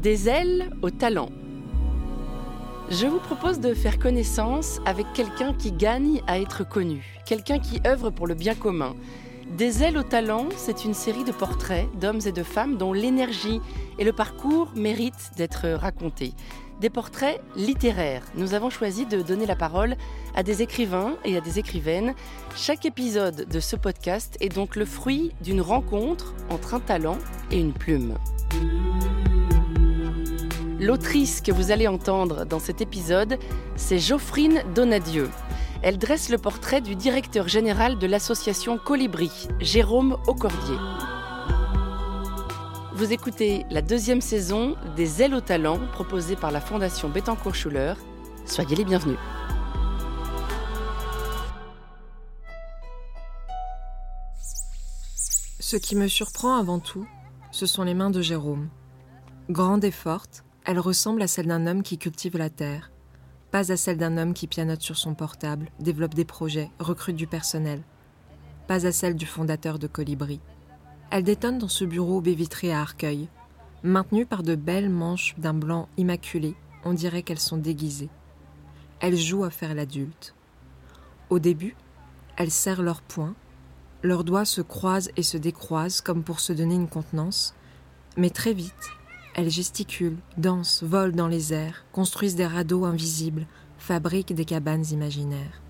Des ailes au talent. Je vous propose de faire connaissance avec quelqu'un qui gagne à être connu, quelqu'un qui œuvre pour le bien commun. Des ailes au talent, c'est une série de portraits d'hommes et de femmes dont l'énergie et le parcours méritent d'être racontés. Des portraits littéraires. Nous avons choisi de donner la parole à des écrivains et à des écrivaines. Chaque épisode de ce podcast est donc le fruit d'une rencontre entre un talent et une plume. L'autrice que vous allez entendre dans cet épisode, c'est Geoffrine Donadieu. Elle dresse le portrait du directeur général de l'association Colibri, Jérôme Aucordier. Vous écoutez la deuxième saison des Ailes au talent proposée par la Fondation Bettencourt-Schuller. Soyez les bienvenus. Ce qui me surprend avant tout, ce sont les mains de Jérôme. Grande et forte, elle ressemble à celle d'un homme qui cultive la terre, pas à celle d'un homme qui pianote sur son portable, développe des projets, recrute du personnel, pas à celle du fondateur de Colibri. Elle détonne dans ce bureau baie vitré à Arcueil, maintenue par de belles manches d'un blanc immaculé, on dirait qu'elles sont déguisées. Elle joue à faire l'adulte. Au début, elle serre leurs poings, leurs doigts se croisent et se décroisent comme pour se donner une contenance, mais très vite, elles gesticulent, dansent, volent dans les airs, construisent des radeaux invisibles, fabriquent des cabanes imaginaires.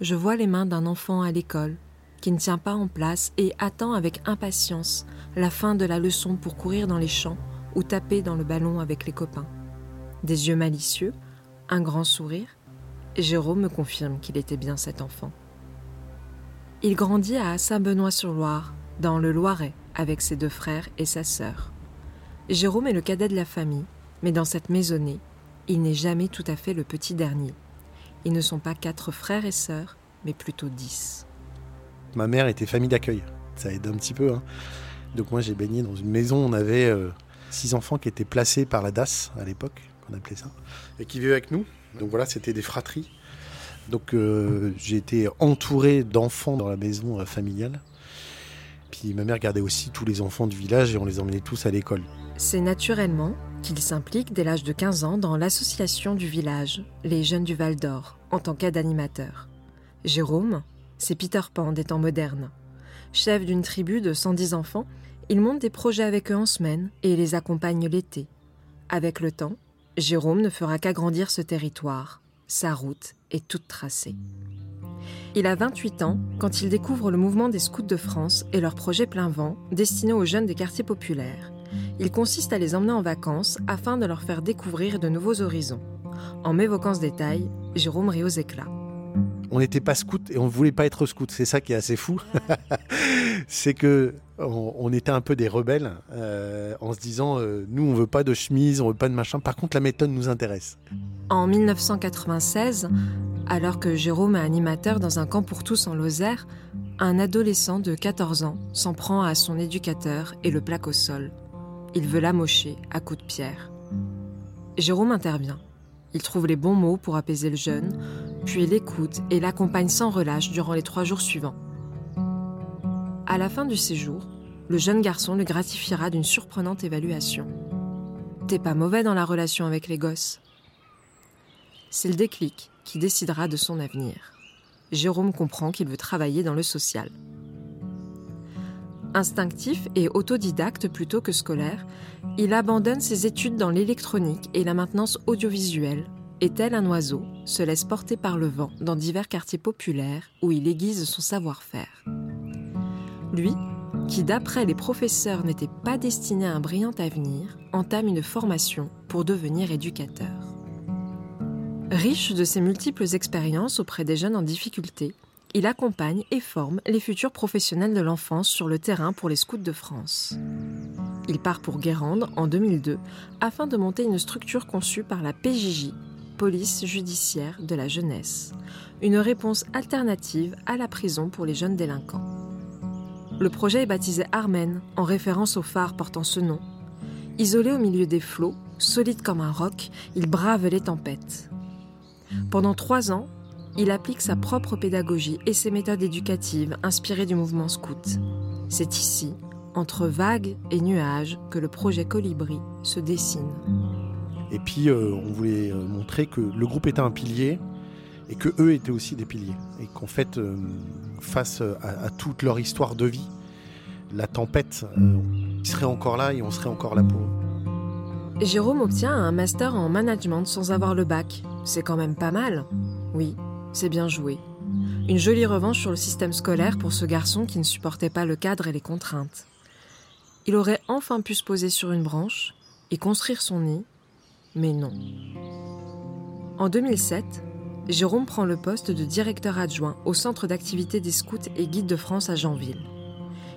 Je vois les mains d'un enfant à l'école, qui ne tient pas en place et attend avec impatience la fin de la leçon pour courir dans les champs ou taper dans le ballon avec les copains. Des yeux malicieux, un grand sourire, Jérôme me confirme qu'il était bien cet enfant. Il grandit à Saint-Benoît-sur-Loire, dans le Loiret, avec ses deux frères et sa sœur. Jérôme est le cadet de la famille, mais dans cette maisonnée, il n'est jamais tout à fait le petit dernier. Ils ne sont pas quatre frères et sœurs, mais plutôt dix. Ma mère était famille d'accueil, ça aide un petit peu. Hein. Donc moi j'ai baigné dans une maison, on avait euh, six enfants qui étaient placés par la DAS à l'époque, qu'on appelait ça, et qui vivaient avec nous. Donc voilà, c'était des fratries. Donc euh, j'ai été entouré d'enfants dans la maison euh, familiale. Ma mère gardait aussi tous les enfants du village et on les emmenait tous à l'école. C'est naturellement qu'il s'implique dès l'âge de 15 ans dans l'association du village, les Jeunes du Val d'Or, en tant qu'aide animateur. Jérôme, c'est Peter Pan des temps modernes. Chef d'une tribu de 110 enfants, il monte des projets avec eux en semaine et les accompagne l'été. Avec le temps, Jérôme ne fera qu'agrandir ce territoire. Sa route est toute tracée. Il a 28 ans quand il découvre le mouvement des scouts de France et leur projet plein vent destiné aux jeunes des quartiers populaires. Il consiste à les emmener en vacances afin de leur faire découvrir de nouveaux horizons. En m'évoquant ce détail, Jérôme rit aux éclats. On n'était pas scout et on ne voulait pas être scout. C'est ça qui est assez fou. c'est que on, était un peu des rebelles euh, en se disant euh, nous on veut pas de chemise, on veut pas de machin. Par contre la méthode nous intéresse. En 1996, alors que Jérôme est animateur dans un camp pour tous en Lozère, un adolescent de 14 ans s'en prend à son éducateur et le plaque au sol. Il veut l'amocher à coups de pierre. Jérôme intervient. Il trouve les bons mots pour apaiser le jeune, puis il l'écoute et l'accompagne sans relâche durant les trois jours suivants. À la fin du séjour, le jeune garçon le gratifiera d'une surprenante évaluation. T'es pas mauvais dans la relation avec les gosses. C'est le déclic qui décidera de son avenir. Jérôme comprend qu'il veut travailler dans le social. Instinctif et autodidacte plutôt que scolaire, il abandonne ses études dans l'électronique et la maintenance audiovisuelle et tel un oiseau, se laisse porter par le vent dans divers quartiers populaires où il aiguise son savoir-faire. Lui, qui d'après les professeurs n'était pas destiné à un brillant avenir, entame une formation pour devenir éducateur. Riche de ses multiples expériences auprès des jeunes en difficulté, il accompagne et forme les futurs professionnels de l'enfance sur le terrain pour les scouts de France. Il part pour Guérande en 2002 afin de monter une structure conçue par la PJJ, Police judiciaire de la jeunesse, une réponse alternative à la prison pour les jeunes délinquants. Le projet est baptisé Armen en référence au phare portant ce nom. Isolé au milieu des flots, solide comme un roc, il brave les tempêtes. Pendant trois ans, il applique sa propre pédagogie et ses méthodes éducatives inspirées du mouvement scout. C'est ici, entre vagues et nuages que le projet Colibri se dessine. Et puis euh, on voulait euh, montrer que le groupe était un pilier et que eux étaient aussi des piliers. Et qu'en fait, euh, face à, toute leur histoire de vie, la tempête, ils seraient encore là et on serait encore là pour eux. Jérôme obtient un master en management sans avoir le bac. C'est quand même pas mal. Oui, c'est bien joué. Une jolie revanche sur le système scolaire pour ce garçon qui ne supportait pas le cadre et les contraintes. Il aurait enfin pu se poser sur une branche et construire son nid, mais non. En 2007, Jérôme prend le poste de directeur adjoint au centre d'activité des scouts et guides de France à Janville.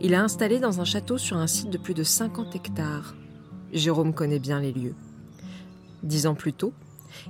Il est installé dans un château sur un site de plus de 50 hectares. Jérôme connaît bien les lieux. Dix ans plus tôt,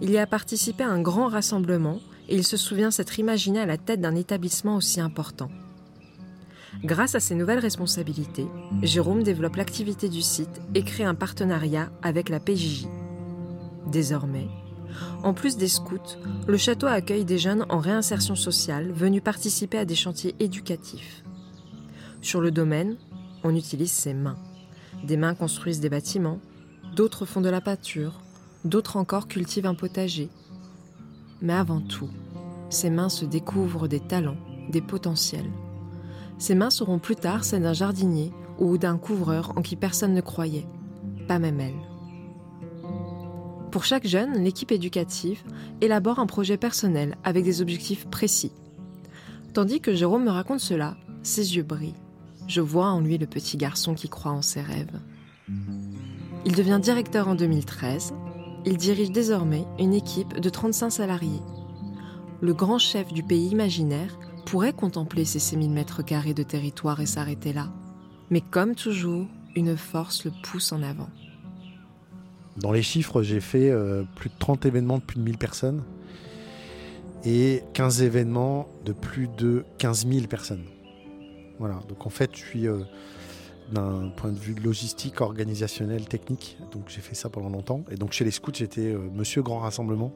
il y a participé à un grand rassemblement et il se souvient s'être imaginé à la tête d'un établissement aussi important. Grâce à ses nouvelles responsabilités, Jérôme développe l'activité du site et crée un partenariat avec la PJJ. Désormais, en plus des scouts, le château accueille des jeunes en réinsertion sociale venus participer à des chantiers éducatifs. Sur le domaine, on utilise ses mains. Des mains construisent des bâtiments, d'autres font de la pâture, d'autres encore cultivent un potager. Mais avant tout, ces mains se découvrent des talents, des potentiels. Ces mains seront plus tard celles d'un jardinier ou d'un couvreur en qui personne ne croyait, pas même elle. Pour chaque jeune, l'équipe éducative élabore un projet personnel avec des objectifs précis. Tandis que Jérôme me raconte cela, ses yeux brillent. Je vois en lui le petit garçon qui croit en ses rêves. Il devient directeur en 2013. Il dirige désormais une équipe de 35 salariés. Le grand chef du pays imaginaire pourrait contempler ces 6000 mètres carrés de territoire et s'arrêter là. Mais comme toujours, une force le pousse en avant. Dans les chiffres, j'ai fait euh, plus de 30 événements de plus de 1000 personnes et 15 événements de plus de 15 000 personnes. Voilà, donc en fait, je suis euh, d'un point de vue logistique, organisationnel, technique. Donc j'ai fait ça pendant longtemps. Et donc chez les scouts, j'étais euh, monsieur grand rassemblement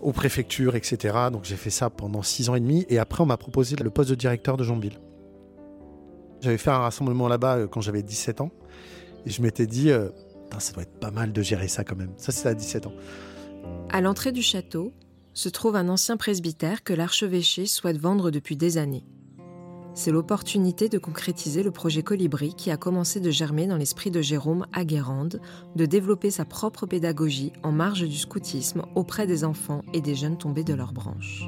aux préfectures, etc. Donc j'ai fait ça pendant 6 ans et demi. Et après, on m'a proposé le poste de directeur de Jambille. J'avais fait un rassemblement là-bas quand j'avais 17 ans. Et je m'étais dit, ça doit être pas mal de gérer ça quand même. Ça, c'est à 17 ans. À l'entrée du château se trouve un ancien presbytère que l'archevêché souhaite vendre depuis des années. C'est l'opportunité de concrétiser le projet Colibri qui a commencé de germer dans l'esprit de Jérôme à Guérande, de développer sa propre pédagogie en marge du scoutisme auprès des enfants et des jeunes tombés de leurs branches.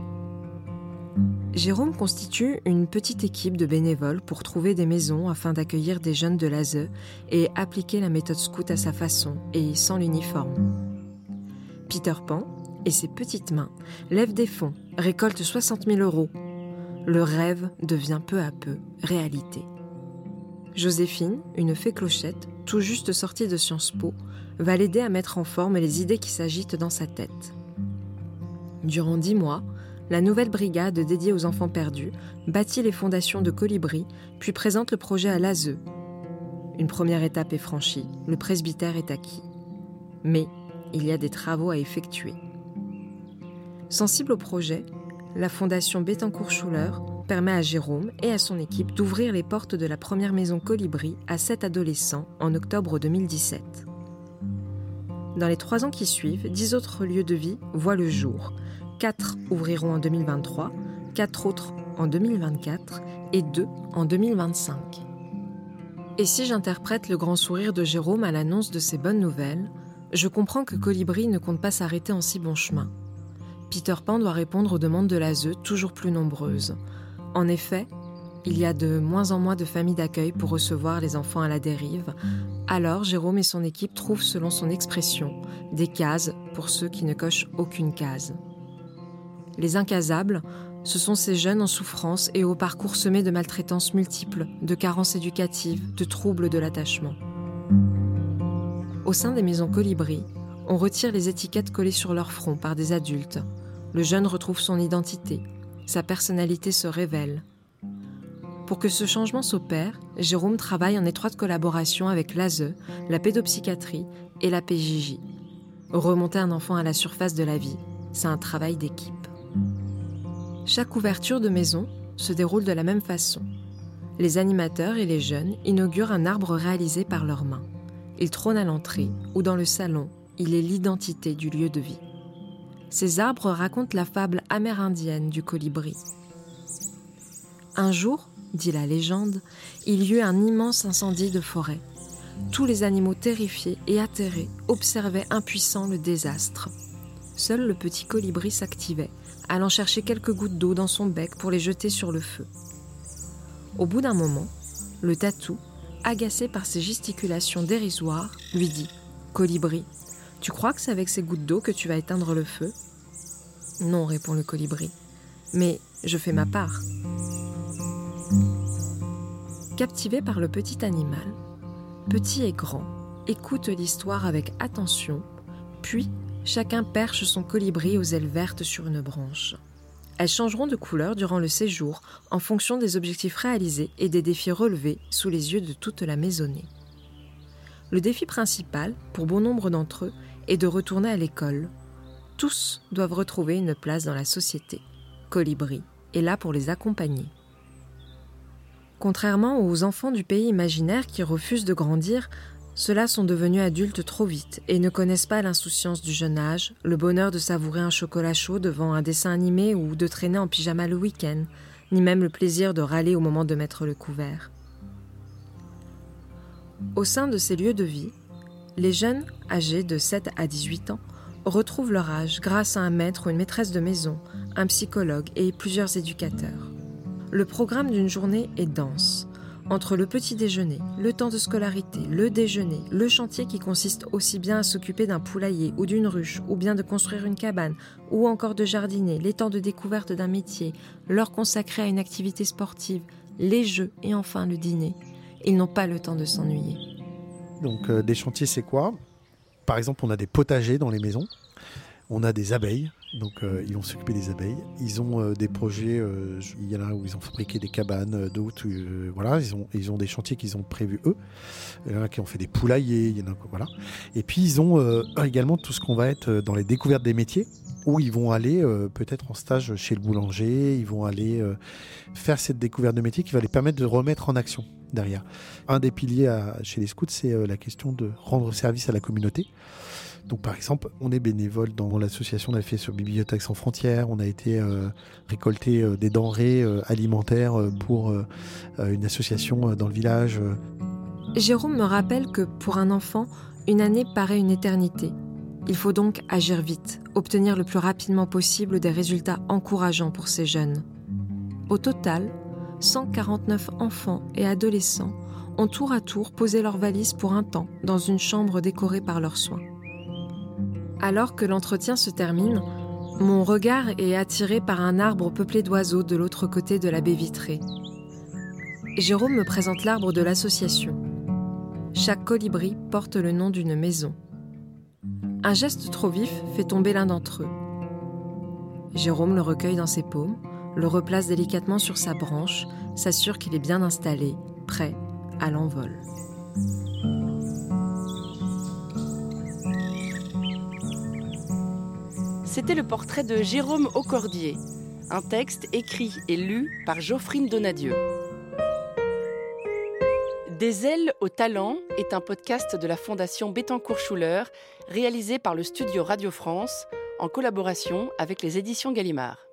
Jérôme constitue une petite équipe de bénévoles pour trouver des maisons afin d'accueillir des jeunes de l'ASE et appliquer la méthode scout à sa façon et sans l'uniforme. Peter Pan et ses petites mains lèvent des fonds, récoltent 60 000 euros. Le rêve devient peu à peu réalité. Joséphine, une fée clochette, tout juste sortie de Sciences Po, va l'aider à mettre en forme les idées qui s'agitent dans sa tête. Durant dix mois, la nouvelle brigade dédiée aux enfants perdus bâtit les fondations de Colibri, puis présente le projet à l'ASE. Une première étape est franchie, le presbytère est acquis. Mais il y a des travaux à effectuer. Sensible au projet, la fondation Bettencourt-Schuller permet à Jérôme et à son équipe d'ouvrir les portes de la première maison Colibri à sept adolescents en octobre 2017. Dans les trois ans qui suivent, dix autres lieux de vie voient le jour, 4 ouvriront en 2023, 4 autres en 2024 et 2 en 2025. Et si j'interprète le grand sourire de Jérôme à l'annonce de ces bonnes nouvelles, je comprends que Colibri ne compte pas s'arrêter en si bon chemin. Peter Pan doit répondre aux demandes de l'ASE toujours plus nombreuses. En effet, il y a de moins en moins de familles d'accueil pour recevoir les enfants à la dérive. Alors Jérôme et son équipe trouvent, selon son expression, des cases pour ceux qui ne cochent aucune case. Les incasables, ce sont ces jeunes en souffrance et au parcours semé de maltraitances multiples, de carences éducatives, de troubles de l'attachement. Au sein des maisons Colibri, on retire les étiquettes collées sur leur front par des adultes. Le jeune retrouve son identité, sa personnalité se révèle. Pour que ce changement s'opère, Jérôme travaille en étroite collaboration avec l'ASE, la pédopsychiatrie et la PJJ. Remonter un enfant à la surface de la vie, c'est un travail d'équipe. Chaque ouverture de maison se déroule de la même façon. les animateurs et les jeunes inaugurent un arbre réalisé par leurs mains. Il trône à l'entrée ou dans le salon, il est l'identité du lieu de vie. Ces arbres racontent la fable amérindienne du colibri. Un jour, dit la légende, il y eut un immense incendie de forêt. Tous les animaux terrifiés et atterrés observaient impuissants le désastre. Seul le petit colibri s'activait, allant chercher quelques gouttes d'eau dans son bec pour les jeter sur le feu. Au bout d'un moment, le tatou, agacé par ses gesticulations dérisoires, lui dit Colibri, tu crois que c'est avec ces gouttes d'eau que tu vas éteindre le feu? Non, répond le colibri, mais je fais ma part. Captivé par le petit animal, petit et grand, écoute l'histoire avec attention, puis chacun perche son colibri aux ailes vertes sur une branche. Elles changeront de couleur durant le séjour en fonction des objectifs réalisés et des défis relevés sous les yeux de toute la maisonnée. Le défi principal, pour bon nombre d'entre eux, est de retourner à l'école. Tous doivent retrouver une place dans la société. Colibri est là pour les accompagner. Contrairement aux enfants du pays imaginaire qui refusent de grandir, ceux-là sont devenus adultes trop vite et ne connaissent pas l'insouciance du jeune âge, le bonheur de savourer un chocolat chaud devant un dessin animé ou de traîner en pyjama le week-end, ni même le plaisir de râler au moment de mettre le couvert. Au sein de ces lieux de vie, les jeunes, âgés de 7 à 18 ans, retrouvent leur âge grâce à un maître ou une maîtresse de maison, un psychologue et plusieurs éducateurs. Le programme d'une journée est dense. Entre le petit déjeuner, le temps de scolarité, le déjeuner, le chantier qui consiste aussi bien à s'occuper d'un poulailler ou d'une ruche, ou bien de construire une cabane, ou encore de jardiner, les temps de découverte d'un métier, l'heure consacrée à une activité sportive, les jeux et enfin le dîner, ils n'ont pas le temps de s'ennuyer. Donc euh, des chantiers, c'est quoi? Par exemple, on a des potagers dans les maisons, on a des abeilles, donc euh, ils vont s'occuper des abeilles. Ils ont euh, des projets, euh, il y en a où ils ont fabriqué des cabanes, d'autres, voilà, ils ont, ils ont des chantiers qu'ils ont prévus eux. Il y en a qui ont fait des poulaillers, il y en a, voilà. Et puis ils ont également tout ce qu'on va être dans les découvertes des métiers, où ils vont aller peut-être en stage chez le boulanger, ils vont aller faire cette découverte de métier qui va les permettre de remettre en action derrière. Un des piliers chez les scouts, c'est la question de rendre service à la communauté. Donc par exemple, on est bénévole dans l'association on a fait sur Bibliothèque sans frontières, on a été euh, récolter euh, des denrées euh, alimentaires pour une association dans le village. Jérôme me rappelle que pour un enfant, une année paraît une éternité. Il faut donc agir vite, obtenir le plus rapidement possible des résultats encourageants pour ces jeunes. Au total, 149 enfants et adolescents ont tour à tour posé leurs valises pour un temps dans une chambre décorée par leurs soins. Alors que l'entretien se termine, mon regard est attiré par un arbre peuplé d'oiseaux de l'autre côté de la baie vitrée. Jérôme me présente l'arbre de l'association. Chaque colibri porte le nom d'une maison. Un geste trop vif fait tomber l'un d'entre eux. Jérôme le recueille dans ses paumes, le replace délicatement sur sa branche, s'assure qu'il est bien installé, prêt à l'envol. C'était le portrait de Jérôme Aucordier, un texte écrit et lu par Geoffrine Donadieu. Des ailes au talent est un podcast de la Fondation Bettencourt-Schuller, réalisé par le studio Radio France en collaboration avec les éditions Gallimard.